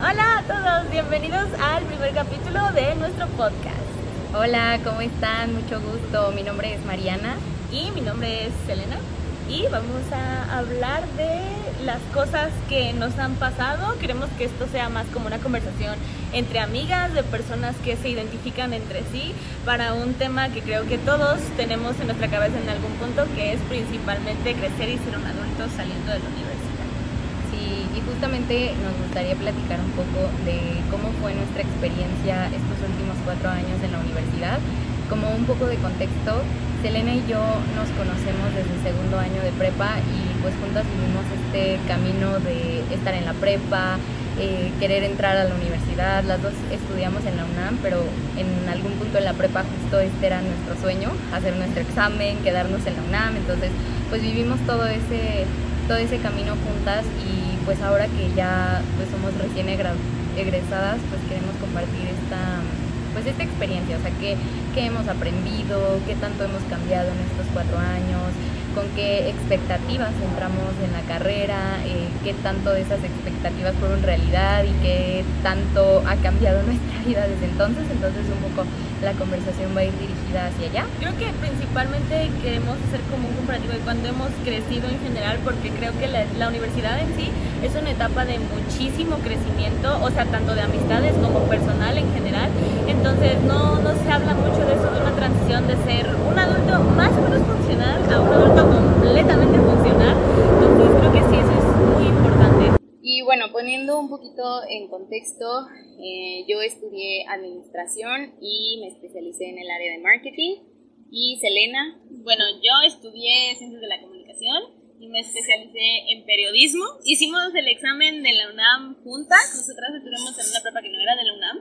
Hola a todos, bienvenidos al primer capítulo de nuestro podcast. Hola, ¿cómo están? Mucho gusto. Mi nombre es Mariana. Y mi nombre es Selena. Y vamos a hablar de las cosas que nos han pasado. Queremos que esto sea más como una conversación entre amigas, de personas que se identifican entre sí, para un tema que creo que todos tenemos en nuestra cabeza en algún punto, que es principalmente crecer y ser un adulto saliendo de la universidad y justamente nos gustaría platicar un poco de cómo fue nuestra experiencia estos últimos cuatro años en la universidad. Como un poco de contexto, Selena y yo nos conocemos desde el segundo año de prepa y pues juntas vivimos este camino de estar en la prepa, eh, querer entrar a la universidad. Las dos estudiamos en la UNAM, pero en algún punto en la prepa justo este era nuestro sueño, hacer nuestro examen, quedarnos en la UNAM. Entonces pues vivimos todo ese, todo ese camino juntas y pues ahora que ya pues somos recién egresadas, pues queremos compartir esta pues esta experiencia, o sea, qué, qué hemos aprendido, qué tanto hemos cambiado en estos cuatro años, con qué expectativas entramos en la carrera, eh, qué tanto de esas expectativas fueron realidad y qué tanto ha cambiado nuestra vida desde entonces. Entonces un poco la conversación va a ir dirigida hacia allá. Creo que principalmente queremos hacer como un comparativo de cuando hemos crecido en general, porque creo que la, la universidad en sí es una etapa de muchísimo crecimiento, o sea, tanto de amistades como personal en general. Entonces no, no se habla mucho de eso, de una transición de ser un adulto más o menos funcional a un adulto completamente funcional. Entonces creo que sí, eso es muy importante. Y bueno, poniendo un poquito en contexto, eh, yo estudié administración y me especialicé en el área de marketing. Y Selena. Bueno, yo estudié ciencias de la comunicación y me especialicé en periodismo. Hicimos el examen de la UNAM juntas, nosotras estuvimos en una prepa que no era de la UNAM.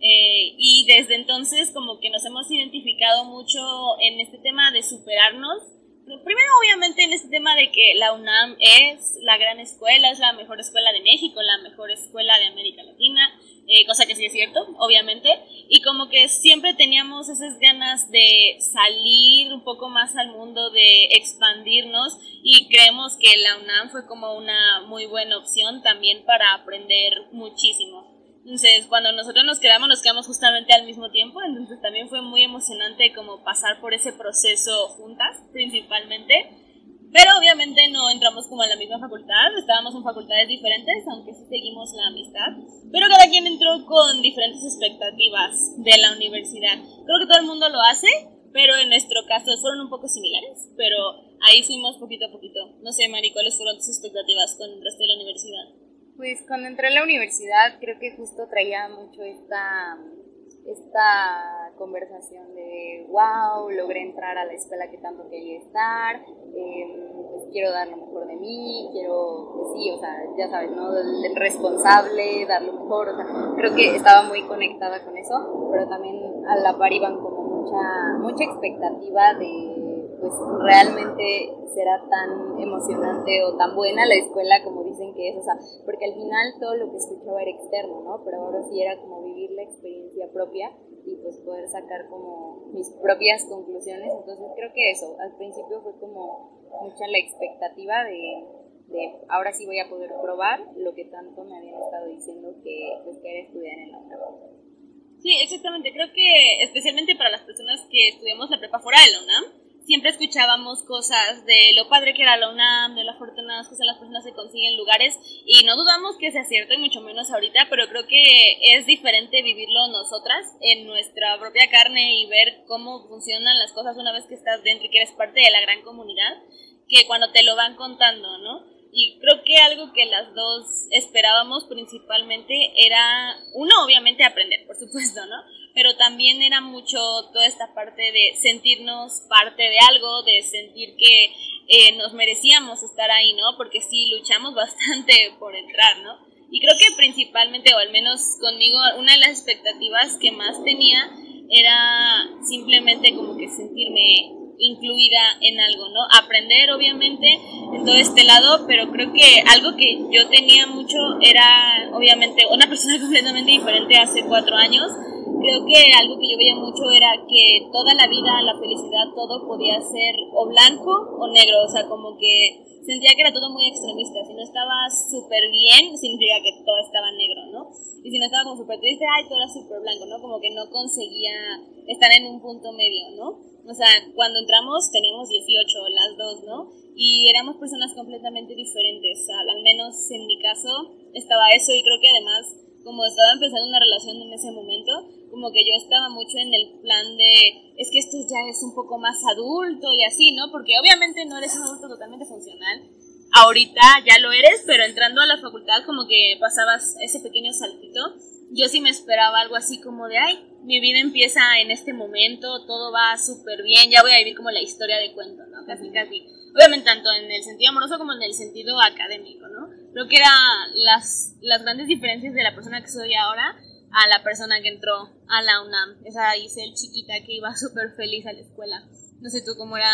Eh, y desde entonces como que nos hemos identificado mucho en este tema de superarnos primero obviamente en este tema de que la UNAM es la gran escuela, es la mejor escuela de México, la mejor escuela de América Latina, eh, cosa que sí es cierto, obviamente, y como que siempre teníamos esas ganas de salir un poco más al mundo, de expandirnos, y creemos que la UNAM fue como una muy buena opción también para aprender muchísimo. Entonces, cuando nosotros nos quedamos, nos quedamos justamente al mismo tiempo, entonces también fue muy emocionante como pasar por ese proceso juntas, principalmente. Pero obviamente no entramos como en la misma facultad, estábamos en facultades diferentes, aunque sí seguimos la amistad. Pero cada quien entró con diferentes expectativas de la universidad. Creo que todo el mundo lo hace, pero en nuestro caso fueron un poco similares, pero ahí fuimos poquito a poquito. No sé, Mari, ¿cuáles fueron tus expectativas con el resto de la universidad? Pues cuando entré a la universidad creo que justo traía mucho esta, esta conversación de, wow, logré entrar a la escuela que tanto quería estar, em, pues quiero dar lo mejor de mí, quiero, pues sí, o sea, ya sabes, ¿no? El responsable, dar lo mejor, o sea, creo que estaba muy conectada con eso, pero también a la par iban como mucha, mucha expectativa de pues realmente será tan emocionante o tan buena la escuela como dicen que es, o sea, porque al final todo lo que escuchaba era externo, ¿no? Pero ahora sí era como vivir la experiencia propia y pues poder sacar como mis propias conclusiones, entonces creo que eso, al principio fue como mucha la expectativa de, de ahora sí voy a poder probar lo que tanto me habían estado diciendo que pues que era estudiar en la UNAM. Sí, exactamente. Creo que especialmente para las personas que estudiamos la prepa fuera escuchábamos cosas de lo padre que era la UNAM, de lo afortunadas que son las personas que consiguen lugares y no dudamos que sea cierto y mucho menos ahorita, pero creo que es diferente vivirlo nosotras en nuestra propia carne y ver cómo funcionan las cosas una vez que estás dentro y que eres parte de la gran comunidad que cuando te lo van contando, ¿no? Y creo que algo que las dos esperábamos principalmente era, uno, obviamente aprender, por supuesto, ¿no? Pero también era mucho toda esta parte de sentirnos parte de algo, de sentir que eh, nos merecíamos estar ahí, ¿no? Porque sí, luchamos bastante por entrar, ¿no? Y creo que principalmente, o al menos conmigo, una de las expectativas que más tenía era simplemente como que sentirme incluida en algo, ¿no? Aprender, obviamente, en todo este lado, pero creo que algo que yo tenía mucho era, obviamente, una persona completamente diferente hace cuatro años. Creo que algo que yo veía mucho era que toda la vida, la felicidad, todo podía ser o blanco o negro, o sea, como que sentía que era todo muy extremista. Si no estaba súper bien, significa que todo estaba negro, ¿no? y si no estaba como súper triste, ay, todo era súper blanco, ¿no? Como que no conseguía estar en un punto medio, ¿no? O sea, cuando entramos teníamos 18, las dos, ¿no? Y éramos personas completamente diferentes, al menos en mi caso estaba eso y creo que además como estaba empezando una relación en ese momento, como que yo estaba mucho en el plan de, es que esto ya es un poco más adulto y así, ¿no? Porque obviamente no eres un adulto totalmente funcional, ahorita ya lo eres, pero entrando a la facultad como que pasabas ese pequeño saltito. Yo sí me esperaba algo así como de, ay, mi vida empieza en este momento, todo va súper bien, ya voy a vivir como la historia de cuento, ¿no? Casi, casi. Obviamente tanto en el sentido amoroso como en el sentido académico, ¿no? Creo que eran las, las grandes diferencias de la persona que soy ahora a la persona que entró a la UNAM, esa Isel chiquita que iba súper feliz a la escuela. No sé tú cómo era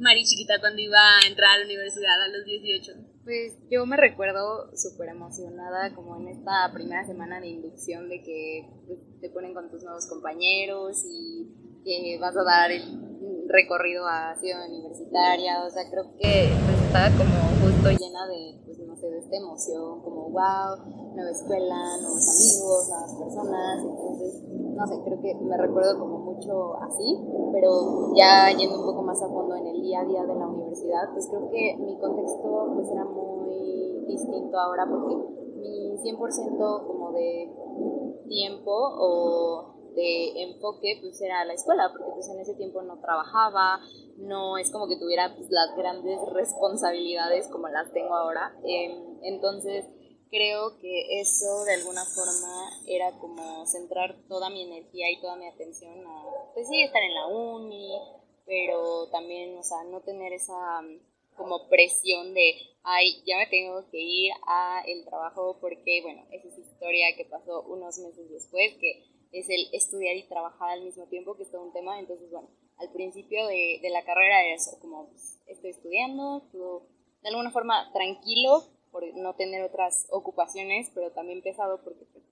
Mari chiquita cuando iba a entrar a la universidad a los 18. Pues yo me recuerdo súper emocionada como en esta primera semana de inducción de que pues, te ponen con tus nuevos compañeros y que vas a dar el recorrido a Ciudad Universitaria, o sea, creo que pues, estaba como llena de, pues no sé, de esta emoción, como wow, nueva escuela, nuevos amigos, nuevas personas, entonces no sé, creo que me recuerdo como mucho así, pero ya yendo un poco más a fondo en el día a día de la universidad, pues creo que mi contexto pues era muy distinto ahora porque mi 100% como de tiempo o de enfoque pues era la escuela, porque pues en ese tiempo no trabajaba, no es como que tuviera pues, las grandes responsabilidades como las tengo ahora, em, entonces creo que eso de alguna forma era como centrar toda mi energía y toda mi atención a, pues sí, estar en la uni, pero también, o sea, no tener esa mm, como presión de, ay, ya me tengo que ir a el trabajo porque, bueno, esa es historia que pasó unos meses después, que es el estudiar y trabajar al mismo tiempo, que es todo un tema, entonces, bueno, al principio de, de la carrera era eso, como pues, estoy estudiando, todo de alguna forma tranquilo, por no tener otras ocupaciones, pero también pesado porque pues,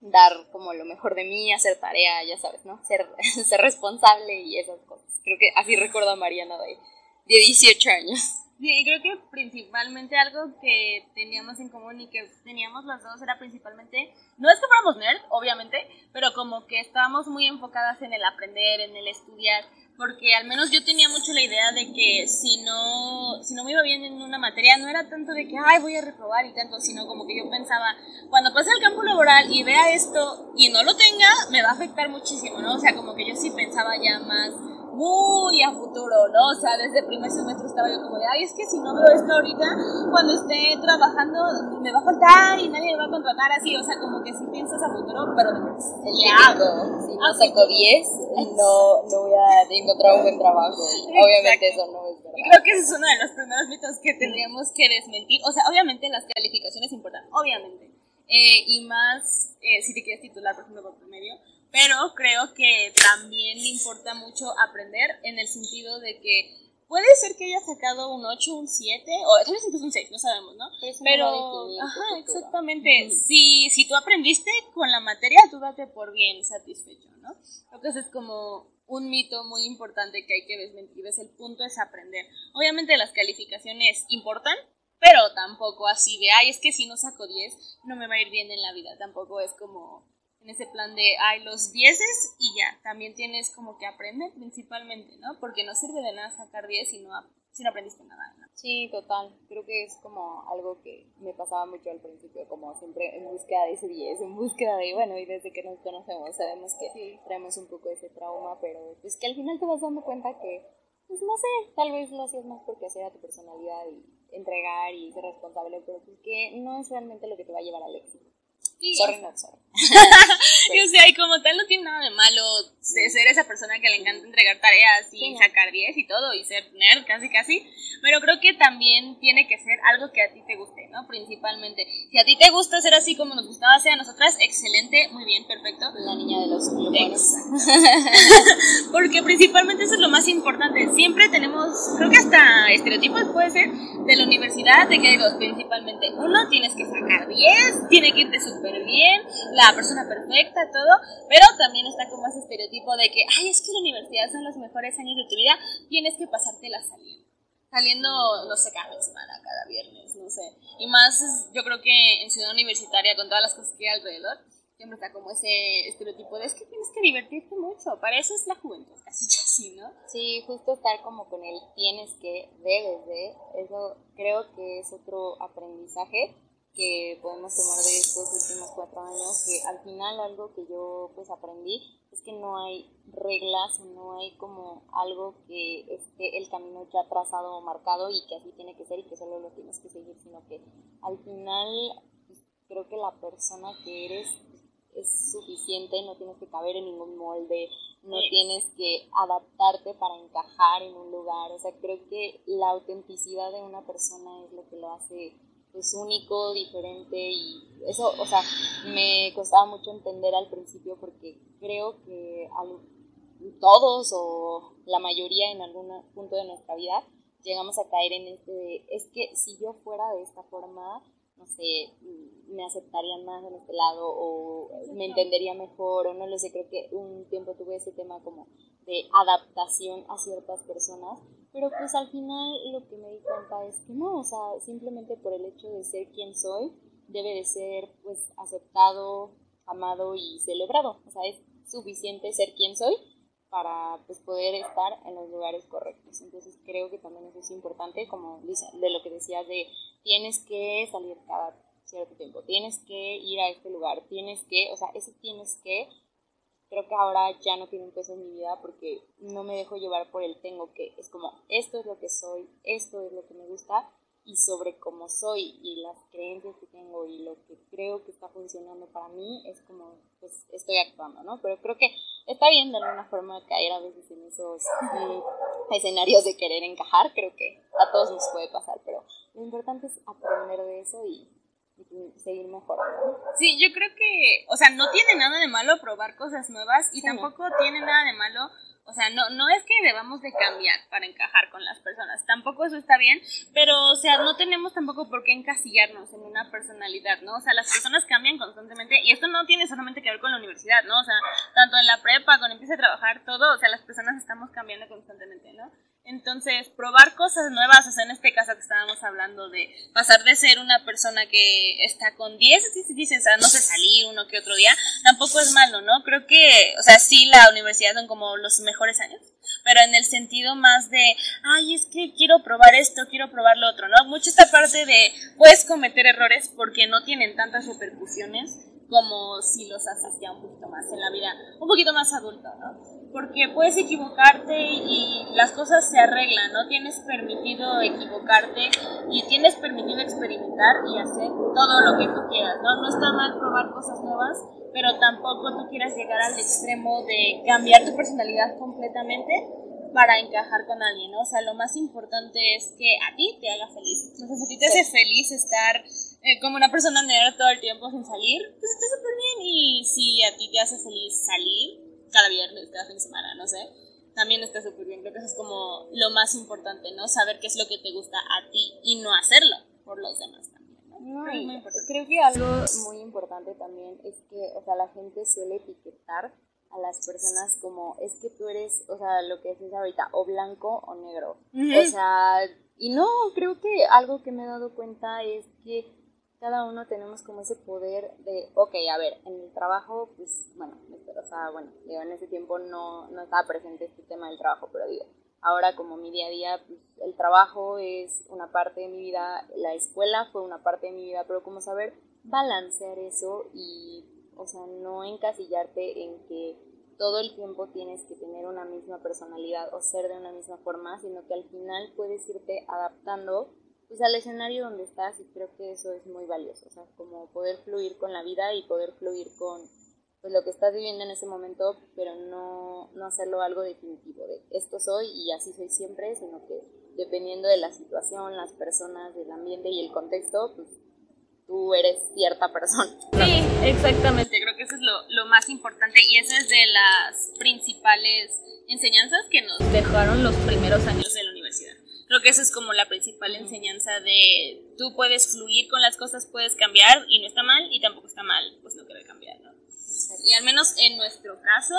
dar como lo mejor de mí, hacer tarea, ya sabes, ¿no? Ser, ser responsable y esas cosas. Creo que así recuerdo a Mariana de 18 años. Sí, creo que principalmente algo que teníamos en común y que teníamos las dos era principalmente, no es que fuéramos nerd, obviamente, pero como que estábamos muy enfocadas en el aprender, en el estudiar, porque al menos yo tenía mucho la idea de que si no, si no me iba bien en una materia, no era tanto de que, ay, voy a reprobar y tanto, sino como que yo pensaba, cuando pase al campo laboral y vea esto y no lo tenga, me va a afectar muchísimo, ¿no? O sea, como que yo sí pensaba ya más muy a futuro, ¿no? O sea, desde el primer semestre estaba yo como de, ay, es que si no veo esto ahorita, cuando esté trabajando me va a faltar y nadie me va a contratar así, o sea, como que sí piensas a futuro, pero de el hago. Si no saco 10, no, no voy a encontrar un buen trabajo. Obviamente eso no es verdad. Y creo que ese es uno de los primeros mitos que tendríamos que desmentir. O sea, obviamente las calificaciones importan, obviamente. Eh, y más eh, si te quieres titular, por ejemplo, por promedio pero creo que también le importa mucho aprender en el sentido de que puede ser que haya sacado un 8, un 7, o tal vez incluso un 6, no sabemos, ¿no? Pero, ajá, exactamente. si, si tú aprendiste con la materia, tú date por bien satisfecho, ¿no? Eso es como un mito muy importante que hay que desmentir, es el punto es aprender. Obviamente las calificaciones importan, pero tampoco así de, ay, es que si no saco 10, no me va a ir bien en la vida, tampoco es como en ese plan de, hay los dieces y ya, también tienes como que aprender principalmente, ¿no? Porque no sirve de nada sacar diez si no, si no aprendiste nada, ¿no? Sí, total. Creo que es como algo que me pasaba mucho al principio, como siempre en búsqueda de ese 10, en búsqueda de, bueno, y desde que nos conocemos sabemos que traemos un poco ese trauma, pero pues que al final te vas dando cuenta que, pues no sé, tal vez lo hacías más porque hacía tu personalidad y entregar y ser responsable, pero pues que no es realmente lo que te va a llevar al éxito. Sorry, not sorry. Yo sé, y como tal no tiene nada de malo de ser esa persona que le encanta entregar tareas y sacar 10 y todo y ser nerd casi casi, pero creo que también tiene que ser algo que a ti te guste, ¿no? Principalmente. Si a ti te gusta ser así como nos gustaba hacer a nosotras, excelente, muy bien, perfecto. La niña de los Porque principalmente eso es lo más importante. Siempre tenemos, creo que hasta estereotipos puede ser, de la universidad, de que hay dos principalmente. Uno, tienes que sacar 10, tiene que irte súper bien, la persona perfecta, todo, pero también está como ese estereotipo de que, ay, es que la universidad son los mejores años de tu vida, tienes que pasártela saliendo. Saliendo, no sé, cada semana, cada viernes, no sé. Y más, yo creo que en Ciudad Universitaria, con todas las cosas que hay alrededor, siempre está como ese estereotipo de es que tienes que divertirte mucho, para eso es la juventud, casi así, ¿no? Sí, justo estar como con el tienes que, debes de, eso creo que es otro aprendizaje que podemos tomar de estos últimos cuatro años, que al final algo que yo pues aprendí es que no hay reglas, no hay como algo que esté el camino ya trazado o marcado y que así tiene que ser y que solo lo tienes que seguir, sino que al final pues, creo que la persona que eres es suficiente, no tienes que caber en ningún molde, no tienes que adaptarte para encajar en un lugar, o sea, creo que la autenticidad de una persona es lo que lo hace pues único, diferente y eso, o sea, me costaba mucho entender al principio porque creo que todos o la mayoría en algún punto de nuestra vida llegamos a caer en este, es que si yo fuera de esta forma, no sé, me aceptarían más en este lado o me entendería mejor o no lo sé, creo que un tiempo tuve ese tema como de adaptación a ciertas personas, pero pues al final lo que me di cuenta es que no, o sea, simplemente por el hecho de ser quien soy, debe de ser pues aceptado, amado y celebrado, o sea, es suficiente ser quien soy para pues poder estar en los lugares correctos. Entonces creo que también eso es importante, como de lo que decías de tienes que salir cada cierto tiempo, tienes que ir a este lugar, tienes que, o sea, ese tienes que, creo que ahora ya no tiene un peso en mi vida porque no me dejo llevar por el tengo que, es como, esto es lo que soy, esto es lo que me gusta y sobre cómo soy y las creencias que tengo y lo que creo que está funcionando para mí es como pues estoy actuando, ¿no? Pero creo que está bien de alguna forma caer a veces en esos mm, escenarios de querer encajar, creo que a todos nos puede pasar, pero lo importante es aprender de eso y, seguir mejorando. Sí, yo creo que, o sea, no tiene nada de malo probar cosas nuevas y tampoco tiene nada de malo o sea, no, no es que debamos de cambiar para encajar con las personas, tampoco eso está bien, pero o sea, no tenemos tampoco por qué encasillarnos en una personalidad, ¿no? O sea, las personas cambian constantemente y esto no tiene solamente que ver con la universidad, ¿no? O sea, tanto en la prepa, cuando empieza a trabajar, todo, o sea, las personas estamos cambiando constantemente, ¿no? Entonces, probar cosas nuevas, o sea, en este caso que estábamos hablando de pasar de ser una persona que está con 10, dicen, o sea, no sé, salir uno que otro día, tampoco es malo, ¿no? Creo que, o sea, sí, la universidad son como los mejores años, pero en el sentido más de, ay, es que quiero probar esto, quiero probar lo otro, ¿no? Mucho esta parte de, puedes cometer errores porque no tienen tantas repercusiones como si los haces ya un poquito más en la vida, un poquito más adulto, ¿no? Porque puedes equivocarte y las cosas se arreglan, ¿no? Tienes permitido equivocarte y tienes permitido experimentar y hacer todo lo que tú quieras, ¿no? No está mal probar cosas nuevas, pero tampoco tú quieras llegar al extremo de cambiar tu personalidad completamente para encajar con alguien, ¿no? O sea, lo más importante es que a ti te haga feliz. Entonces, a ti te hace feliz estar eh, como una persona negra todo el tiempo sin salir, pues está súper bien. Y si a ti te hace feliz salir, cada viernes, cada fin de semana, no sé, también está súper bien. Creo que eso es como lo más importante, ¿no? Saber qué es lo que te gusta a ti y no hacerlo por los demás también. ¿no? creo, que algo muy importante también es que, o sea, la gente suele etiquetar a las personas como es que tú eres, o sea, lo que dices ahorita, o blanco o negro. O sea, y no, creo que algo que me he dado cuenta es que cada uno tenemos como ese poder de, ok, a ver, en el trabajo, pues, bueno, o sea, bueno, digo, en ese tiempo no, no estaba presente este tema del trabajo, pero digo, ahora como mi día a día, pues, el trabajo es una parte de mi vida, la escuela fue una parte de mi vida, pero como saber balancear eso y, o sea, no encasillarte en que todo el tiempo tienes que tener una misma personalidad o ser de una misma forma, sino que al final puedes irte adaptando pues al escenario donde estás y creo que eso es muy valioso, o sea, como poder fluir con la vida y poder fluir con pues lo que estás viviendo en ese momento, pero no, no hacerlo algo definitivo de esto soy y así soy siempre, sino que dependiendo de la situación, las personas, el ambiente y el contexto, pues tú eres cierta persona. Sí, exactamente, creo que eso es lo, lo más importante y esa es de las principales enseñanzas que nos dejaron los primeros años de la universidad. Creo que esa es como la principal enseñanza de tú puedes fluir con las cosas, puedes cambiar y no está mal y tampoco está mal, pues no querer cambiar, ¿no? Y al menos en nuestro caso,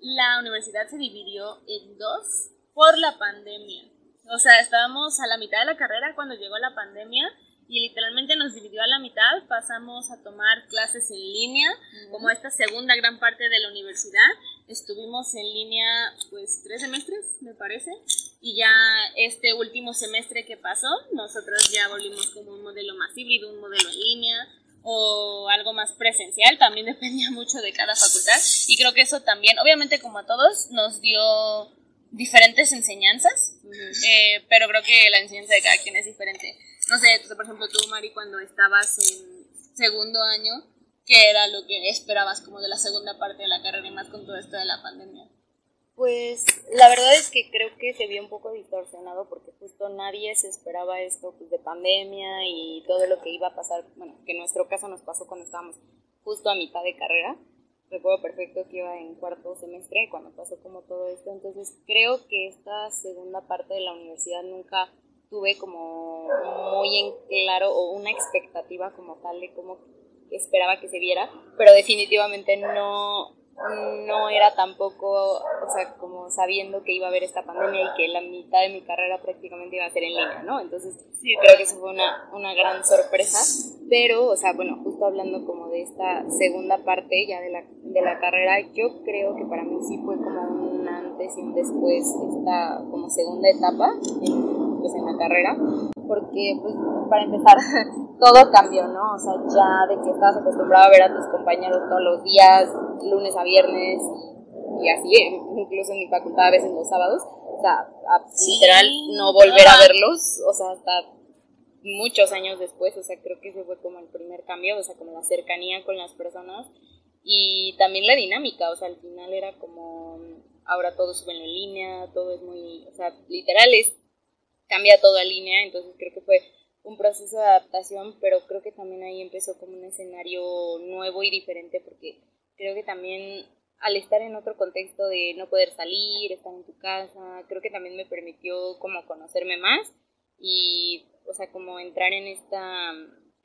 la universidad se dividió en dos por la pandemia. O sea, estábamos a la mitad de la carrera cuando llegó la pandemia y literalmente nos dividió a la mitad, pasamos a tomar clases en línea, como esta segunda gran parte de la universidad, estuvimos en línea pues tres semestres, me parece, y ya este último semestre que pasó, nosotros ya volvimos como un modelo más híbrido, un modelo en línea, o algo más presencial, también dependía mucho de cada facultad y creo que eso también, obviamente como a todos, nos dio diferentes enseñanzas, eh, pero creo que la enseñanza de cada quien es diferente. No sé, por ejemplo, tú, Mari, cuando estabas en segundo año, ¿qué era lo que esperabas como de la segunda parte de la carrera y más con todo esto de la pandemia? Pues la verdad es que creo que se vio un poco distorsionado porque justo nadie se esperaba esto pues, de pandemia y todo lo que iba a pasar, bueno, que en nuestro caso nos pasó cuando estábamos justo a mitad de carrera. Recuerdo perfecto que iba en cuarto semestre cuando pasó como todo esto, entonces creo que esta segunda parte de la universidad nunca tuve como muy en claro o una expectativa como tal de cómo esperaba que se viera, pero definitivamente no no era tampoco, o sea, como sabiendo que iba a haber esta pandemia y que la mitad de mi carrera prácticamente iba a ser en línea, ¿no? Entonces, sí, creo que eso fue una, una gran sorpresa, pero, o sea, bueno, justo hablando como de esta segunda parte ya de la, de la carrera, yo creo que para mí sí fue como un antes y un después esta como segunda etapa en, pues en la carrera, porque, pues, para empezar, todo cambió, ¿no? O sea, ya de que estabas acostumbrado a ver a tus compañeros todos los días, lunes a viernes, y así, incluso en mi facultad a veces los sábados, o sea, literal no volver a verlos, o sea, hasta muchos años después, o sea, creo que ese fue como el primer cambio, o sea, como la cercanía con las personas y también la dinámica, o sea, al final era como, ahora todo sube en línea, todo es muy, o sea, literal es, cambia todo a línea, entonces creo que fue un proceso de adaptación, pero creo que también ahí empezó como un escenario nuevo y diferente porque creo que también al estar en otro contexto de no poder salir, estar en tu casa, creo que también me permitió como conocerme más y, o sea, como entrar en esta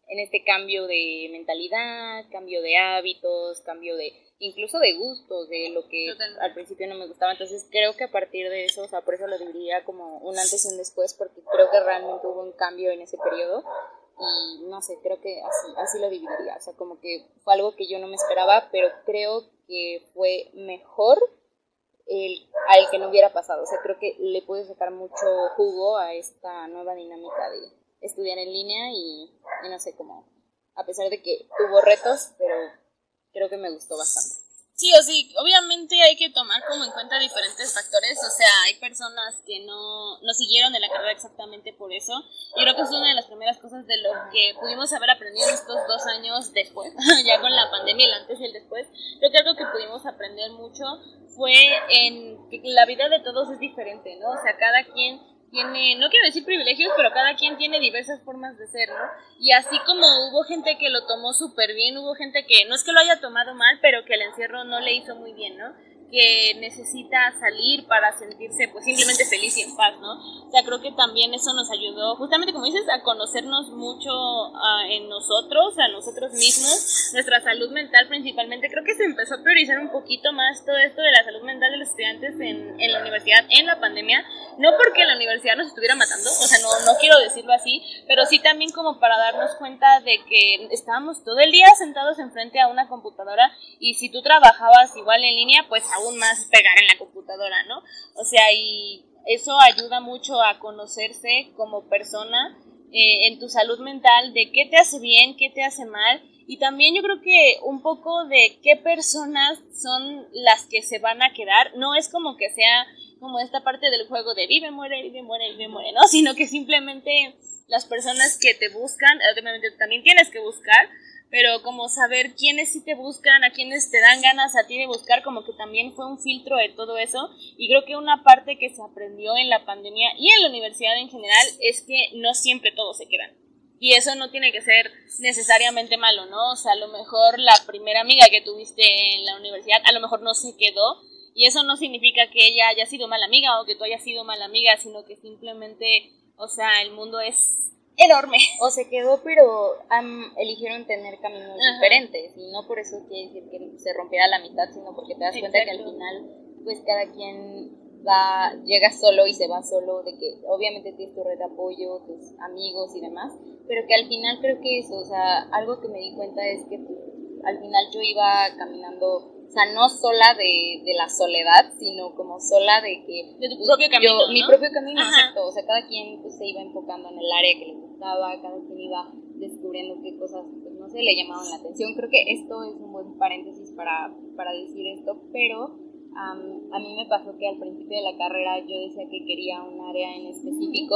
en este cambio de mentalidad, cambio de hábitos, cambio de incluso de gustos, de lo que al principio no me gustaba. Entonces creo que a partir de eso, o sea, por eso lo dividiría como un antes y un después, porque creo que realmente hubo un cambio en ese periodo. Y no sé, creo que así, así lo dividiría. O sea, como que fue algo que yo no me esperaba, pero creo que fue mejor el, al que no hubiera pasado. O sea, creo que le pude sacar mucho jugo a esta nueva dinámica de estudiar en línea y, y no sé, cómo, a pesar de que tuvo retos, pero creo que me gustó bastante. Sí, o sí, obviamente hay que tomar como en cuenta diferentes factores, o sea, hay personas que no, no siguieron en la carrera exactamente por eso, y creo que es una de las primeras cosas de lo que pudimos haber aprendido en estos dos años después, ya con la pandemia, el antes y el después, creo que algo que pudimos aprender mucho fue en que la vida de todos es diferente, ¿no? O sea, cada quien tiene, no quiero decir privilegios, pero cada quien tiene diversas formas de ser, ¿no? Y así como hubo gente que lo tomó súper bien, hubo gente que no es que lo haya tomado mal, pero que el encierro no le hizo muy bien, ¿no? Que necesita salir para sentirse pues simplemente feliz y en paz, ¿no? O sea, creo que también eso nos ayudó, justamente como dices, a conocernos mucho uh, en nosotros, a nosotros mismos, nuestra salud mental principalmente. Creo que se empezó a priorizar un poquito más todo esto de la salud mental de los estudiantes en, en la universidad, en la pandemia, no porque la universidad nos estuviera matando, o sea, no, no quiero decirlo así, pero sí también como para darnos cuenta de que estábamos todo el día sentados enfrente a una computadora y si tú trabajabas igual en línea, pues aún más pegar en la computadora, ¿no? O sea, y eso ayuda mucho a conocerse como persona eh, en tu salud mental, de qué te hace bien, qué te hace mal, y también yo creo que un poco de qué personas son las que se van a quedar, no es como que sea como esta parte del juego de vive, muere, vive, muere, vive, muere, ¿no? Sino que simplemente las personas que te buscan, obviamente también tienes que buscar, pero como saber quiénes sí te buscan, a quiénes te dan ganas a ti de buscar, como que también fue un filtro de todo eso. Y creo que una parte que se aprendió en la pandemia y en la universidad en general es que no siempre todos se quedan. Y eso no tiene que ser necesariamente malo, ¿no? O sea, a lo mejor la primera amiga que tuviste en la universidad a lo mejor no se quedó. Y eso no significa que ella haya sido mala amiga o que tú hayas sido mala amiga, sino que simplemente, o sea, el mundo es enorme. O se quedó, pero eligieron tener caminos diferentes. Y no por eso quiere decir que se rompiera la mitad, sino porque te das cuenta que al final, pues cada quien va, llega solo y se va solo, de que obviamente tienes tu red de apoyo, tus amigos y demás, pero que al final creo que eso, o sea, algo que me di cuenta es que pues, al final yo iba caminando o sea, no sola de, de, la soledad, sino como sola de que... De tu pues, propio camino, Mi propio camino, exacto. O sea, cada quien pues, se iba enfocando en el área que le gustaba, cada quien iba descubriendo qué cosas, pues no sé, le llamaban la atención. Creo que esto es un buen paréntesis para, para decir esto, pero a mí me pasó que al principio de la carrera yo decía que quería un área en específico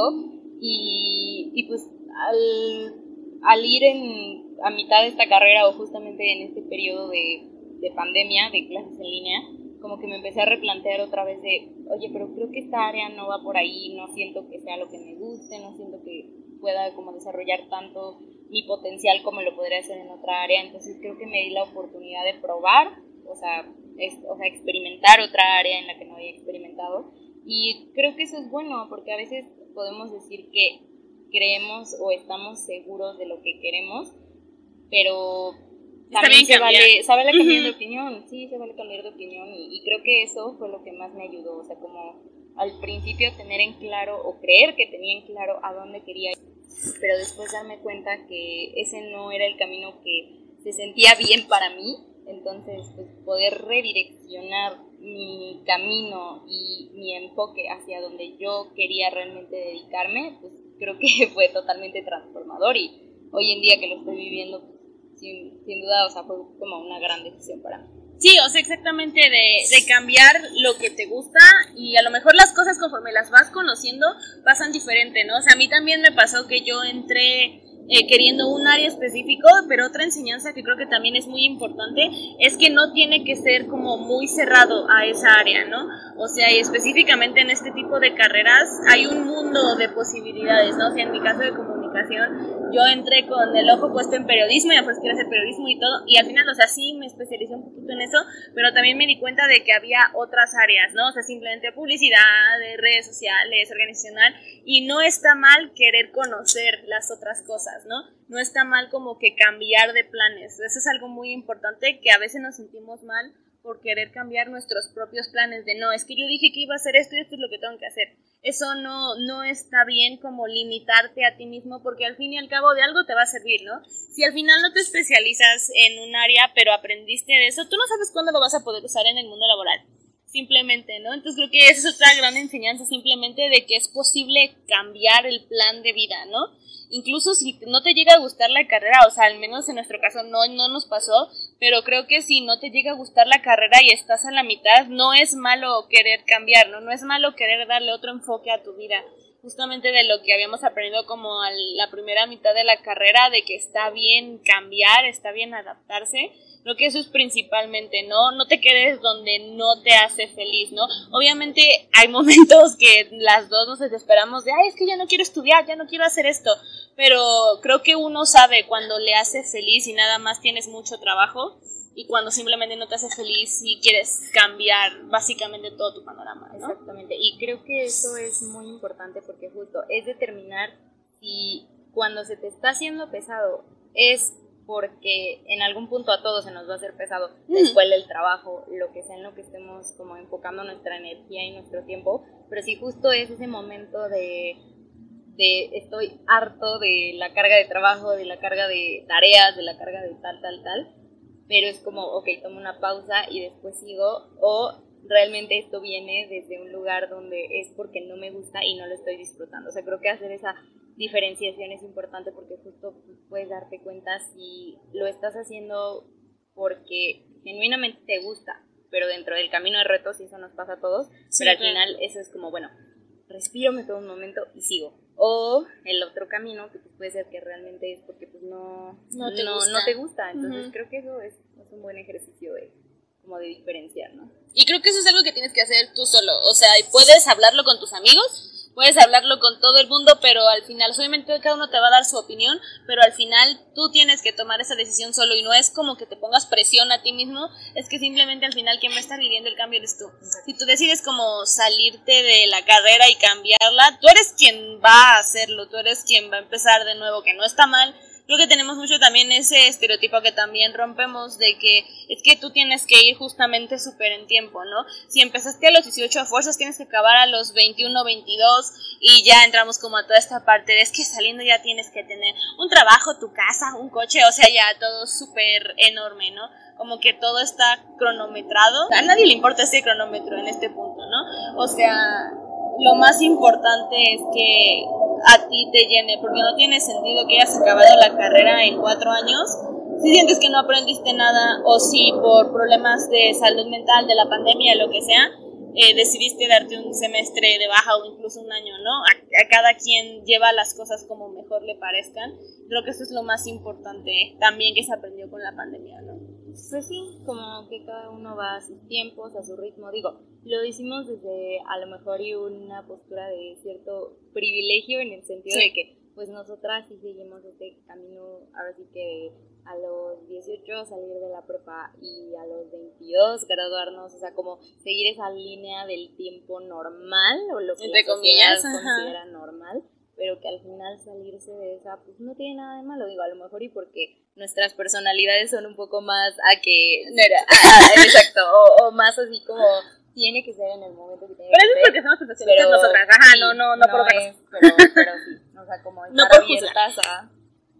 y, y pues al, al ir en, a mitad de esta carrera o justamente en este periodo de, de pandemia, de clases en línea, como que me empecé a replantear otra vez de, oye, pero creo que esta área no va por ahí, no siento que sea lo que me guste, no siento que pueda como desarrollar tanto mi potencial como lo podría hacer en otra área, entonces creo que me di la oportunidad de probar, o sea, o sea, experimentar otra área en la que no había experimentado. Y creo que eso es bueno, porque a veces podemos decir que creemos o estamos seguros de lo que queremos, pero también se vale, se vale cambiar de opinión, sí, se vale cambiar de opinión y, y, creo que eso fue lo que más me ayudó, o sea, como al principio tener en claro o creer que tenía en claro a dónde quería ir, pero después darme cuenta que ese no era el camino que se sentía bien para mí entonces, pues poder redireccionar mi camino y mi enfoque hacia donde yo quería realmente dedicarme, pues creo que fue totalmente transformador y hoy en día que lo estoy viviendo, pues, sin, sin duda, o sea, fue como una gran decisión para mí. Sí, o sea, exactamente de, de, cambiar lo que te gusta y a lo mejor las cosas conforme las vas conociendo pasan diferente, ¿no? O sea, a mí también me pasó que yo entré eh, queriendo un área específico, pero otra enseñanza que creo que también es muy importante es que no tiene que ser como muy cerrado a esa área, ¿no? O sea, y específicamente en este tipo de carreras hay un mundo de posibilidades, ¿no? O sea, en mi caso de yo entré con el ojo puesto en periodismo y después quiero hacer periodismo y todo, y al final, o sea, sí me especialicé un poquito en eso, pero también me di cuenta de que había otras áreas, ¿no? O sea, simplemente publicidad, de redes sociales, organizacional, y no está mal querer conocer las otras cosas, ¿no? No está mal como que cambiar de planes, eso es algo muy importante que a veces nos sentimos mal por querer cambiar nuestros propios planes de no, es que yo dije que iba a hacer esto y esto es lo que tengo que hacer. Eso no, no está bien como limitarte a ti mismo porque al fin y al cabo de algo te va a servir, ¿no? Si al final no te especializas en un área pero aprendiste de eso, tú no sabes cuándo lo vas a poder usar en el mundo laboral. Simplemente, ¿no? Entonces creo que esa es otra gran enseñanza simplemente de que es posible cambiar el plan de vida, ¿no? incluso si no te llega a gustar la carrera, o sea, al menos en nuestro caso no, no nos pasó, pero creo que si no te llega a gustar la carrera y estás a la mitad, no es malo querer cambiar, ¿no? No es malo querer darle otro enfoque a tu vida. Justamente de lo que habíamos aprendido como a la primera mitad de la carrera, de que está bien cambiar, está bien adaptarse Creo que eso es principalmente, ¿no? No te quedes donde no te hace feliz, ¿no? Obviamente hay momentos que las dos nos desesperamos de, ay, es que ya no quiero estudiar, ya no quiero hacer esto, pero creo que uno sabe cuando le hace feliz y nada más tienes mucho trabajo y cuando simplemente no te hace feliz y quieres cambiar básicamente todo tu panorama, ¿no? Exactamente, y creo que eso es muy importante porque justo es determinar si cuando se te está haciendo pesado es porque en algún punto a todos se nos va a hacer pesado la escuela, el trabajo, lo que sea en lo que estemos como enfocando nuestra energía y nuestro tiempo, pero si justo es ese momento de, de estoy harto de la carga de trabajo, de la carga de tareas, de la carga de tal, tal, tal, pero es como, ok, tomo una pausa y después sigo, o realmente esto viene desde un lugar donde es porque no me gusta y no lo estoy disfrutando. O sea, creo que hacer esa diferenciación es importante porque justo puedes darte cuenta si lo estás haciendo porque genuinamente te gusta, pero dentro del camino de retos, y eso nos pasa a todos, pero al final eso es como, bueno, respiro, me tomo un momento y sigo. O el otro camino, que pues puede ser que realmente es porque pues no, no, te, gusta. Entonces creo que eso es, es un buen ejercicio de, como de diferenciar, ¿no? Y creo que eso es algo que tienes que hacer tú solo. O sea, puedes hablarlo con tus amigos, puedes hablarlo con todo el mundo, pero al final, obviamente cada uno te va a dar su opinión, pero al final tú tienes que tomar esa decisión solo y no es como que te pongas presión a ti mismo, es que simplemente al final quien va a estar viviendo el cambio eres tú. Si tú decides como salirte de la carrera y cambiarla, tú eres quien va a hacerlo, tú eres quien va a empezar de nuevo, que no está mal, Creo que tenemos mucho también ese estereotipo que también rompemos de que es que tú tienes que ir justamente súper en tiempo, ¿no? Si empezaste a los 18 a fuerzas, tienes que acabar a los 21, 22 y ya entramos como a toda esta parte de es que saliendo ya tienes que tener un trabajo, tu casa, un coche, o sea, ya todo súper enorme, ¿no? Como que todo está cronometrado. A nadie le importa ese cronómetro en este punto, ¿no? O sea, lo más importante es que a ti te llene, porque no tiene sentido que hayas acabado la carrera en cuatro años si sientes que no aprendiste nada o si por problemas de salud mental, de la pandemia, lo que sea, eh, decidiste darte un semestre de baja o incluso un año, ¿no? A, cada quien lleva las cosas como mejor le parezcan. Creo que eso es lo más importante también que se aprendió con la pandemia, ¿no? Pues sí, como que cada uno va a sus tiempos, a su ritmo. Digo, lo hicimos desde a lo mejor y una postura de cierto privilegio en el sentido de que pues nosotras sí seguimos este camino, ahora sí que a los 18 salir de la prepa y a los 22 graduarnos, o sea, como seguir esa línea del tiempo normal o lo que Entre la comillas, considera normal, pero que al final salirse de esa pues no tiene nada de malo, digo, a lo mejor y porque nuestras personalidades son un poco más a que exacto, o, más así como tiene que ser en el momento que tiene pero que es porque somos profesionales nosotras, ajá, no, no, no, por otra es, pero, pero sí, o sea, como estar No abiertas a,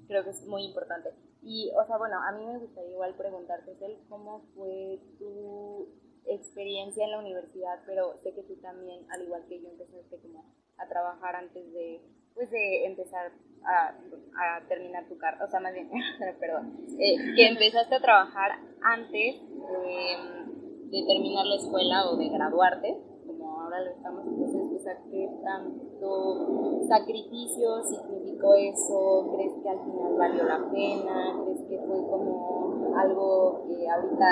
creo que es muy importante. Y, o sea, bueno, a mí me gustaría igual preguntarte, Cel, ¿cómo fue tu experiencia en la universidad? Pero sé que tú también, al igual que yo, empezaste como a trabajar antes de, pues, de empezar a, a terminar tu carrera, o sea, más bien, perdón, eh, que empezaste a trabajar antes de, terminar la escuela o de graduarte, como ahora lo estamos, entonces, o sea, ¿qué tanto sacrificio significó eso? ¿Crees que al final valió la pena? ¿Crees que fue como algo que ahorita,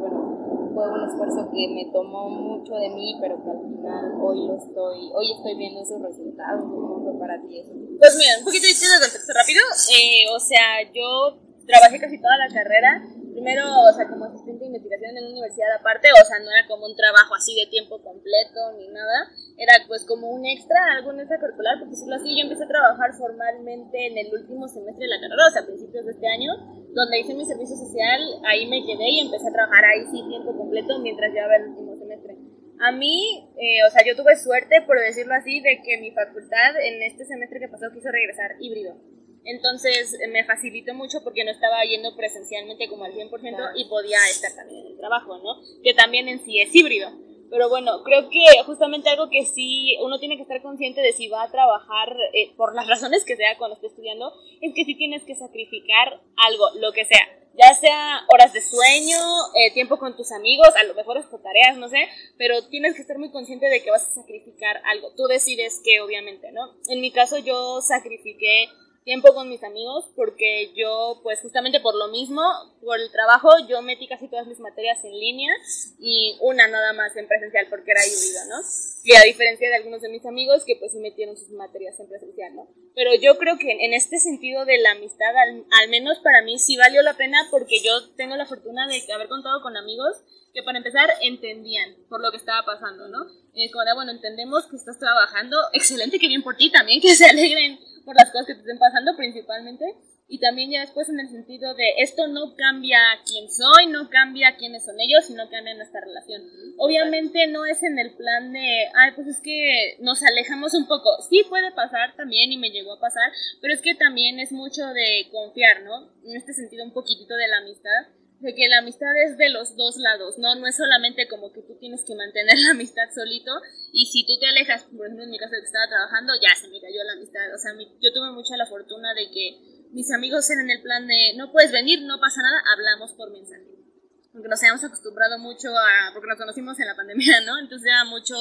bueno, fue un esfuerzo que me tomó mucho de mí, pero que al final hoy lo estoy, hoy estoy viendo esos resultados? ¿Cómo fue para ti eso? Pues mira, un poquito de contexto rápido. Eh, o sea, yo trabajé casi toda la carrera primero, o sea, como asistente de investigación en una universidad aparte, o sea, no era como un trabajo así de tiempo completo ni nada, era pues como un extra, algo extracurricular, por decirlo así, yo empecé a trabajar formalmente en el último semestre de la carrera, o sea, a principios de este año, donde hice mi servicio social, ahí me quedé y empecé a trabajar ahí sí tiempo completo mientras llevaba el último semestre. A mí, eh, o sea, yo tuve suerte, por decirlo así, de que mi facultad en este semestre que pasó quiso regresar híbrido. Entonces me facilitó mucho porque no estaba yendo presencialmente como al 100% y podía estar también en el trabajo, ¿no? Que también en sí es híbrido. Pero bueno, creo que justamente algo que sí uno tiene que estar consciente de si va a trabajar eh, por las razones que sea cuando esté estudiando, es que sí tienes que sacrificar algo, lo que sea. Ya sea horas de sueño, eh, tiempo con tus amigos, a lo mejor es por tareas, no sé, pero tienes que estar muy consciente de que vas a sacrificar algo. Tú decides qué, obviamente, ¿no? En mi caso yo sacrifiqué tiempo con mis amigos porque yo, pues justamente por lo mismo, por el trabajo, yo metí casi todas mis materias en línea y una nada más en presencial porque era híbrido, ¿no? Y a diferencia de algunos de mis amigos que pues sí metieron sus materias en presencial, ¿no? Pero yo creo que en este sentido de la amistad, al, menos para mí sí valió la pena porque yo tengo la fortuna de haber contado con amigos que para empezar entendían por lo que estaba pasando, ¿no? Eh, como de, bueno, entendemos que estás trabajando, excelente, que bien por ti también, que se alegren por las cosas que te estén pasando principalmente. Y también ya después en el sentido de esto no cambia quién soy, no cambia quiénes son ellos, sino cambia nuestra relación. Obviamente no es en el plan de, ay, pues es que nos alejamos un poco. Sí puede pasar también y me llegó a pasar, pero es que también es mucho de confiar, ¿no? En este sentido un poquitito de la amistad de que la amistad es de los dos lados, ¿no? No es solamente como que tú tienes que mantener la amistad solito y si tú te alejas, por ejemplo en mi caso que estaba trabajando, ya se me cayó la amistad. O sea, yo tuve mucha la fortuna de que mis amigos eran el plan de, no puedes venir, no pasa nada, hablamos por mensaje. Porque nos habíamos acostumbrado mucho a, porque nos conocimos en la pandemia, ¿no? Entonces era mucho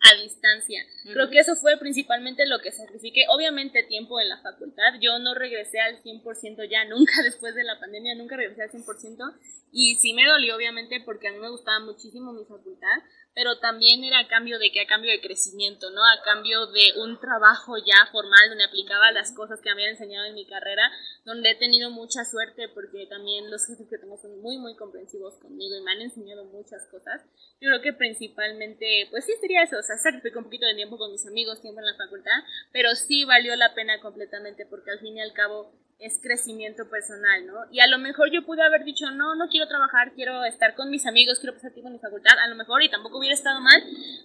a distancia. Creo que eso fue principalmente lo que sacrifiqué. Obviamente tiempo en la facultad. Yo no regresé al 100% ya, nunca después de la pandemia, nunca regresé al 100%. Y sí me dolió, obviamente, porque a mí me gustaba muchísimo mi facultad, pero también era a cambio de que a cambio de crecimiento, ¿no? A cambio de un trabajo ya formal donde aplicaba las cosas que me habían enseñado en mi carrera, donde he tenido mucha suerte porque también los jefes que tengo son muy, muy comprensivos conmigo y me han enseñado muchas cosas. Yo creo que principalmente, pues sí sería eso, o sea, sacrifico un poquito de tiempo con mis amigos, tiempo en la facultad, pero sí valió la pena completamente porque al fin y al cabo es crecimiento personal, ¿no? Y a lo mejor yo pude haber dicho, no, no quiero trabajar, quiero estar con mis amigos, quiero pasar tiempo en mi facultad, a lo mejor y tampoco hubiera estado mal,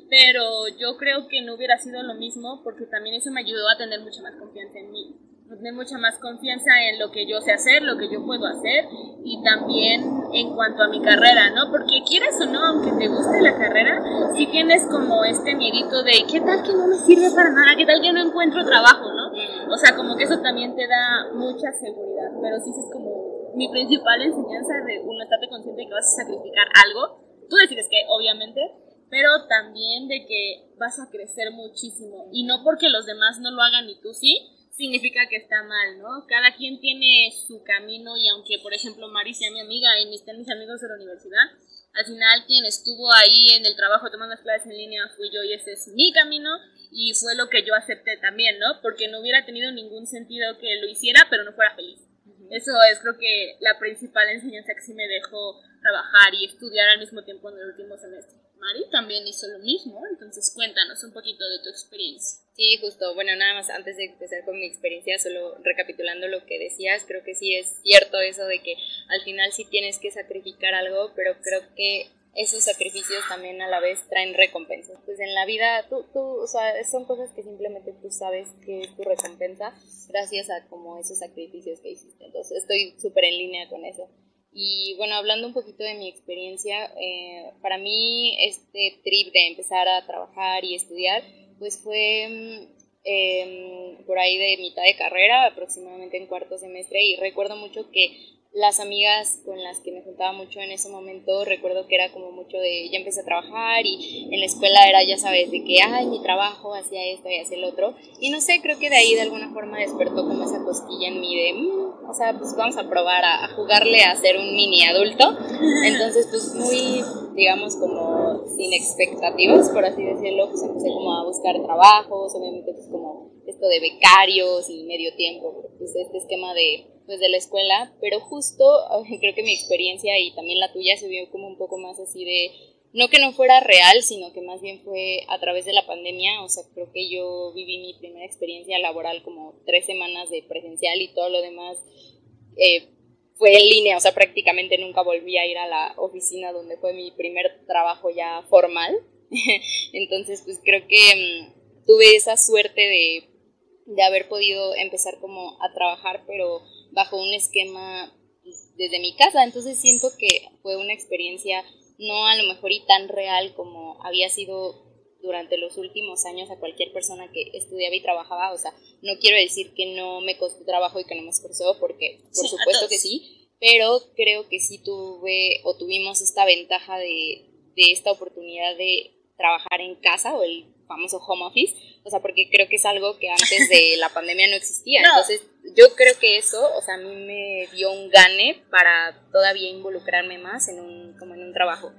pero yo creo que no hubiera sido lo mismo porque también eso me ayudó a tener mucha más confianza en mí tener mucha más confianza en lo que yo sé hacer, lo que yo puedo hacer y también en cuanto a mi carrera, ¿no? Porque quieres o no, aunque te guste la carrera, si tienes como este miedito de ¿qué tal que no me sirve para nada? ¿Qué tal que no encuentro trabajo, no? O sea, como que eso también te da mucha seguridad, pero sí es como mi principal enseñanza de uno estarte consciente de que vas a sacrificar algo. Tú decides que, obviamente, pero también de que vas a crecer muchísimo y no porque los demás no lo hagan y tú sí, significa que está mal, ¿no? Cada quien tiene su camino y aunque, por ejemplo, Mari sea mi amiga y mis, mis amigos de la universidad, al final quien estuvo ahí en el trabajo tomando las clases en línea fui yo y ese es mi camino y fue lo que yo acepté también, ¿no? Porque no hubiera tenido ningún sentido que lo hiciera, pero no fuera feliz. Eso es creo que la principal enseñanza que sí me dejó trabajar y estudiar al mismo tiempo en el último semestre. Mari también hizo lo mismo, entonces cuéntanos un poquito de tu experiencia. Sí, justo. Bueno, nada más antes de empezar con mi experiencia, solo recapitulando lo que decías, creo que sí es cierto eso de que al final sí tienes que sacrificar algo, pero creo que esos sacrificios también a la vez traen recompensas. Pues en la vida, tú, tú, o sea, son cosas que simplemente tú sabes que es tu recompensa gracias a como esos sacrificios que hiciste. Entonces estoy súper en línea con eso. Y bueno, hablando un poquito de mi experiencia, eh, para mí este trip de empezar a trabajar y estudiar pues fue mm, em, por ahí de mitad de carrera, aproximadamente en cuarto semestre, y recuerdo mucho que las amigas con las que me juntaba mucho en ese momento, recuerdo que era como mucho de, ya empecé a trabajar y en la escuela era, ya sabes, de que, ay, mi trabajo, hacía esto y hacía el otro. Y no sé, creo que de ahí de alguna forma despertó como esa cosquilla en mí de, mm, o sea, pues vamos a probar a, a, jugarle a ser un mini adulto. Entonces, pues muy, digamos, como sin expectativas, por así decirlo, pues empecé como a buscar trabajos, obviamente pues como esto de becarios y medio tiempo, pues este esquema de pues de la escuela, pero justo creo que mi experiencia y también la tuya se vio como un poco más así de, no que no fuera real, sino que más bien fue a través de la pandemia, o sea, creo que yo viví mi primera experiencia laboral como tres semanas de presencial y todo lo demás eh, fue en línea, o sea, prácticamente nunca volví a ir a la oficina donde fue mi primer trabajo ya formal. Entonces, pues creo que mm, tuve esa suerte de, de haber podido empezar como a trabajar, pero bajo un esquema desde mi casa. Entonces siento que fue una experiencia no a lo mejor y tan real como había sido durante los últimos años a cualquier persona que estudiaba y trabajaba. O sea, no quiero decir que no me costó trabajo y que no me esforzó, porque por supuesto que sí, pero creo que sí tuve o tuvimos esta ventaja de, de esta oportunidad de trabajar en casa o el famoso home office, o sea, porque creo que es algo que antes de la pandemia no existía. Entonces, yo creo que eso, o sea, a mí me dio un gane para todavía involucrarme más en un, como en un trabajo.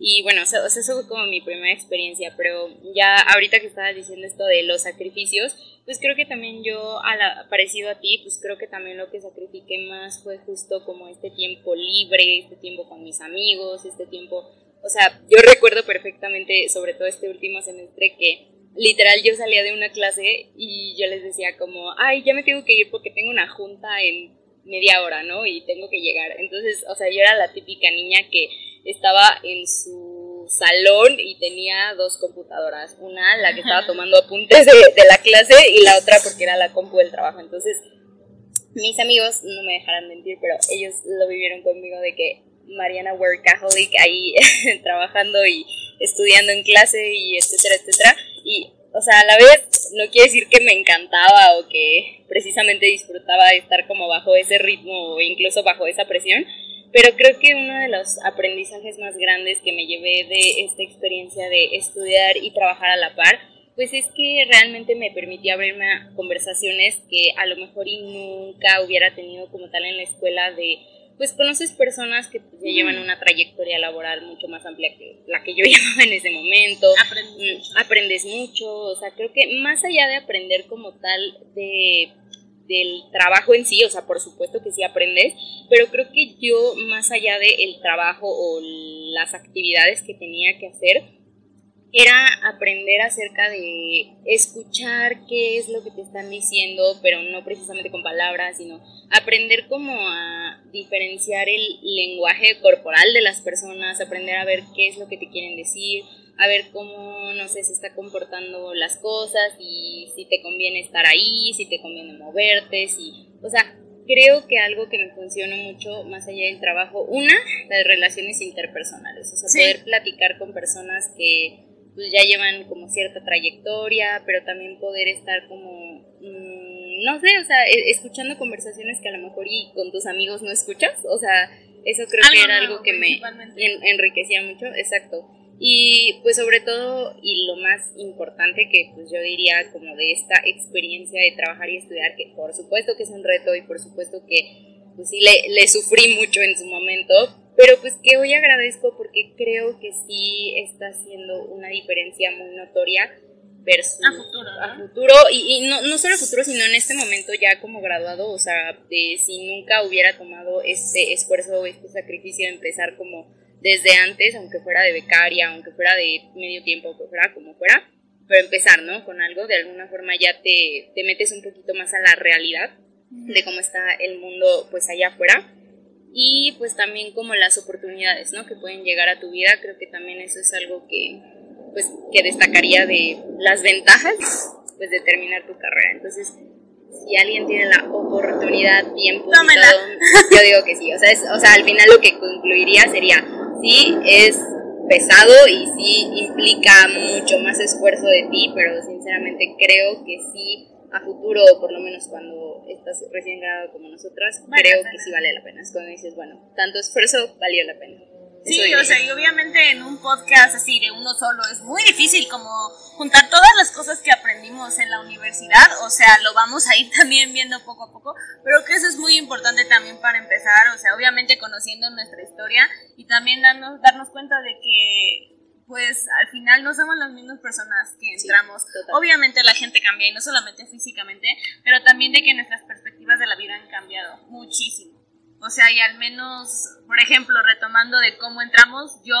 Y bueno, o sea, eso fue como mi primera experiencia, pero ya ahorita que estabas diciendo esto de los sacrificios, pues creo que también yo, a parecido a ti, pues creo que también lo que sacrifiqué más fue justo como este tiempo libre, este tiempo con mis amigos, este tiempo, o sea, yo recuerdo perfectamente, sobre todo este último semestre, que literal yo salía de una clase y yo les decía como, ay, ya me tengo que ir porque tengo una junta en media hora, ¿no? Y tengo que llegar. Entonces, o sea, yo era la típica niña que estaba en su salón y tenía dos computadoras. Una, la que estaba tomando apuntes de, de la clase y la otra porque era la compu del trabajo. Entonces, mis amigos, no me dejarán mentir, pero ellos lo vivieron conmigo de que Mariana Workaholic ahí trabajando y estudiando en clase y etcétera, etcétera. Y, o sea, a la vez no quiere decir que me encantaba o que precisamente disfrutaba de estar como bajo ese ritmo o incluso bajo esa presión, pero creo que uno de los aprendizajes más grandes que me llevé de esta experiencia de estudiar y trabajar a la par, pues es que realmente me permitía abrirme a conversaciones que a lo mejor y nunca hubiera tenido como tal en la escuela de pues conoces personas que pues, ya llevan una trayectoria laboral mucho más amplia que la que yo llevaba en ese momento. Aprendes, mm, aprendes mucho, o sea, creo que más allá de aprender como tal de del trabajo en sí, o sea, por supuesto que sí aprendes, pero creo que yo más allá del el trabajo o las actividades que tenía que hacer, era aprender acerca de escuchar qué es lo que te están diciendo, pero no precisamente con palabras, sino aprender cómo a diferenciar el lenguaje corporal de las personas, aprender a ver qué es lo que te quieren decir, a ver cómo, no sé, se está comportando las cosas y si te conviene estar ahí, si te conviene moverte, si, o sea, creo que algo que me funciona mucho más allá del trabajo, una, las relaciones interpersonales, o sea, poder platicar con personas que pues ya llevan como cierta trayectoria, pero también poder estar como, mm, no sé, o sea, e, escuchando conversaciones que a lo mejor y con tus amigos no escuchas, o sea, eso creo que era algo que me enriquecía mucho, exacto. Y pues sobre todo, y lo más importante que pues yo diría como de esta experiencia de trabajar y estudiar, que por supuesto que es un reto y por supuesto que pues sí le, le sufrí mucho en su momento, pero pues que hoy agradezco porque creo que sí está haciendo una diferencia muy notoria versus a futuro, a futuro. Y, no, no solo a futuro, sino en este momento ya como graduado, o sea, de si nunca hubiera tomado este esfuerzo, este sacrificio de empezar como desde antes, aunque fuera de becaria, aunque fuera de medio tiempo, aunque fuera como fuera, pero empezar, ¿no? Con algo, de alguna forma ya te, te metes un poquito más a la realidad de cómo está el mundo pues allá afuera y pues también como las oportunidades, ¿no? Que pueden llegar a tu vida, creo que también eso es algo que, pues, que destacaría de las ventajas, pues, de terminar tu carrera. Entonces, si alguien tiene la oportunidad posicionada, yo digo que sí. O sea, es, o sea, al final lo que concluiría sería, sí, es pesado y sí implica mucho más esfuerzo de ti, pero sinceramente creo que sí a futuro, por lo menos cuando estás recién graduado como nosotras, creo que sí vale la pena. Es cuando dices, bueno, tanto esfuerzo valió la pena. Sí, o sea, y obviamente en un podcast así de uno solo es muy difícil como juntar todas las cosas que aprendimos en la universidad, o sea, lo vamos a ir también viendo poco a poco, pero que eso es muy importante también para empezar, o sea, obviamente conociendo nuestra historia y también darnos, darnos cuenta de que pues al final no somos las mismas personas que entramos. Obviamente la gente cambia y no solamente físicamente, pero también de que nuestras perspectivas de la vida han cambiado muchísimo. O sea, y al menos, por ejemplo, retomando de cómo entramos, yo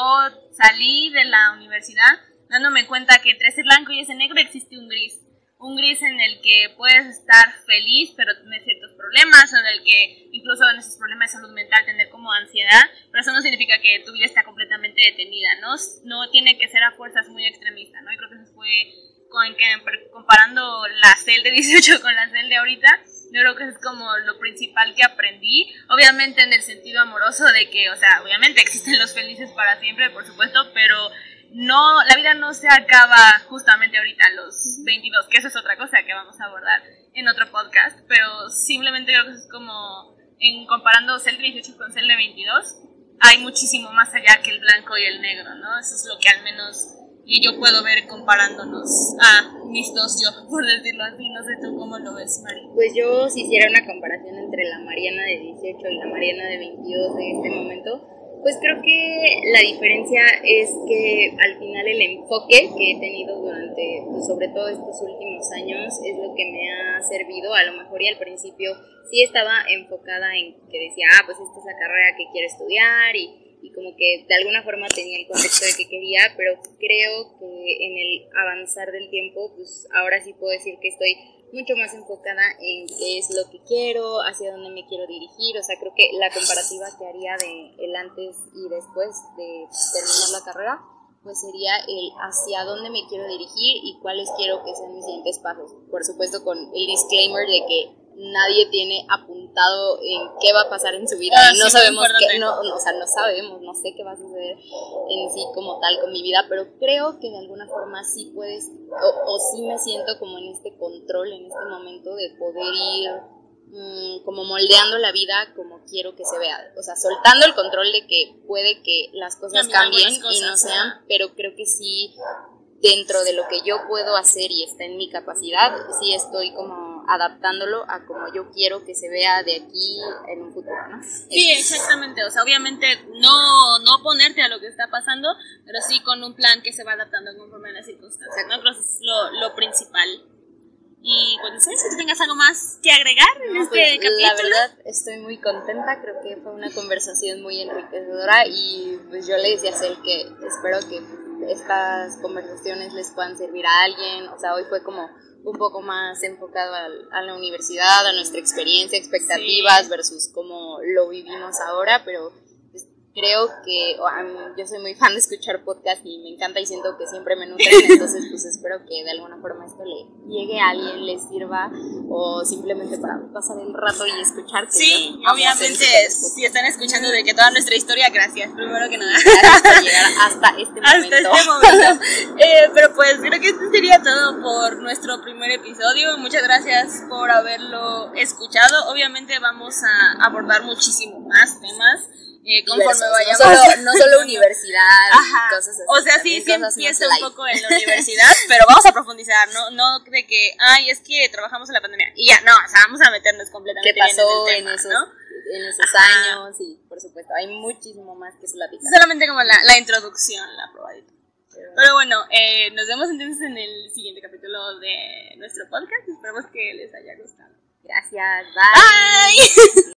salí de la universidad dándome cuenta que entre ese blanco y ese negro existe un gris un gris en el que puedes estar feliz, pero tener ciertos problemas, en el que incluso en esos problemas de salud mental tener como ansiedad, pero eso no significa que tu vida está completamente detenida, ¿no? No tiene que ser a fuerzas muy extremistas, ¿no? Y creo que eso fue con que, comparando la CEL de 18 con la CEL de ahorita, yo creo que es como lo principal que aprendí, obviamente en el sentido amoroso de que, o sea, obviamente existen los felices para siempre, por supuesto, pero no, la vida no se acaba justamente ahorita a los 22, que eso es otra cosa que vamos a abordar en otro podcast, pero simplemente creo que es como, en comparando CEL de 18 con CEL de 22, hay muchísimo más allá que el blanco y el negro, ¿no? Eso es lo que al menos yo puedo ver comparándonos a mis dos yo, por decirlo así. No sé tú cómo lo ves, Mari. Pues yo, si hiciera una comparación entre la Mariana de 18 y la Mariana de 22 de este momento, pues creo que la diferencia es que al final el enfoque que he tenido durante, pues sobre todo estos últimos años, es lo que me ha servido. A lo mejor y al principio sí estaba enfocada en que decía, ah, pues esta es la carrera que quiero estudiar y, y como que de alguna forma tenía el contexto de que quería, pero creo que en el avanzar del tiempo, pues ahora sí puedo decir que estoy mucho más enfocada en qué es lo que quiero, hacia dónde me quiero dirigir, o sea, creo que la comparativa que haría de el antes y después de terminar la carrera, pues sería el hacia dónde me quiero dirigir y cuáles quiero que sean mis siguientes pasos. Por supuesto con el disclaimer de que nadie tiene apuntado en qué va a pasar en su vida. Ah, no sabemos qué, no, o sea, no sabemos, no sé qué va a suceder en sí como tal con mi vida, pero creo que de alguna forma sí puedes, o, o sí me siento como en este control, en este momento de poder ir mm, como moldeando la vida como quiero que se vea, o sea, soltando el control de que puede que las cosas cambien y no sean, pero creo que sí dentro de lo que yo puedo hacer y está en mi capacidad, sí estoy como adaptándolo a como yo quiero que se vea de aquí en un futuro, ¿no? Sí, exactamente, o sea, obviamente no, no oponerte a lo que está pasando, pero sí con un plan que se va adaptando conforme a las circunstancias, ¿no? Creo que es lo, lo principal. Y pues no sé si tengas algo más que agregar en este pues, capítulo. La verdad estoy muy contenta, creo que fue una conversación muy enriquecedora y pues yo le decía a Cel que espero que estas conversaciones les puedan servir a alguien. O sea, hoy fue como un poco más enfocado a, la universidad, a nuestra experiencia, expectativas versus cómo lo vivimos ahora, pero creo que yo soy muy fan de escuchar podcast y me encanta y siento que siempre me nutren, entonces pues espero que de alguna forma esto le llegue a alguien, le sirva o simplemente para pasar el rato y escuchar. Sí, obviamente si están escuchando de que toda nuestra historia, gracias, primero que nada. Gracias por llegar hasta este momento. Hasta este momento. Eh, pero pues creo que esto sería todo por nuestro primer episodio. Muchas gracias por haberlo escuchado. Obviamente vamos a abordar muchísimo más temas eh, conforme vayamos. No solo, no solo universidad, cosas así. O sea, sí, sí empieza un poco en la universidad, pero vamos a profundizar, ¿no? No de que, ay, es que trabajamos en la pandemia. Y ya, no, o sea, vamos a meternos completamente ¿Qué pasó en, el esos, en esos años? Sí, por supuesto, hay muchísimo más que platicar. Solamente como la, la introducción, la probadita. Pero bueno, eh, nos vemos entonces en el siguiente capítulo de nuestro podcast. Esperamos que les haya gustado. Gracias. Bye. Bye.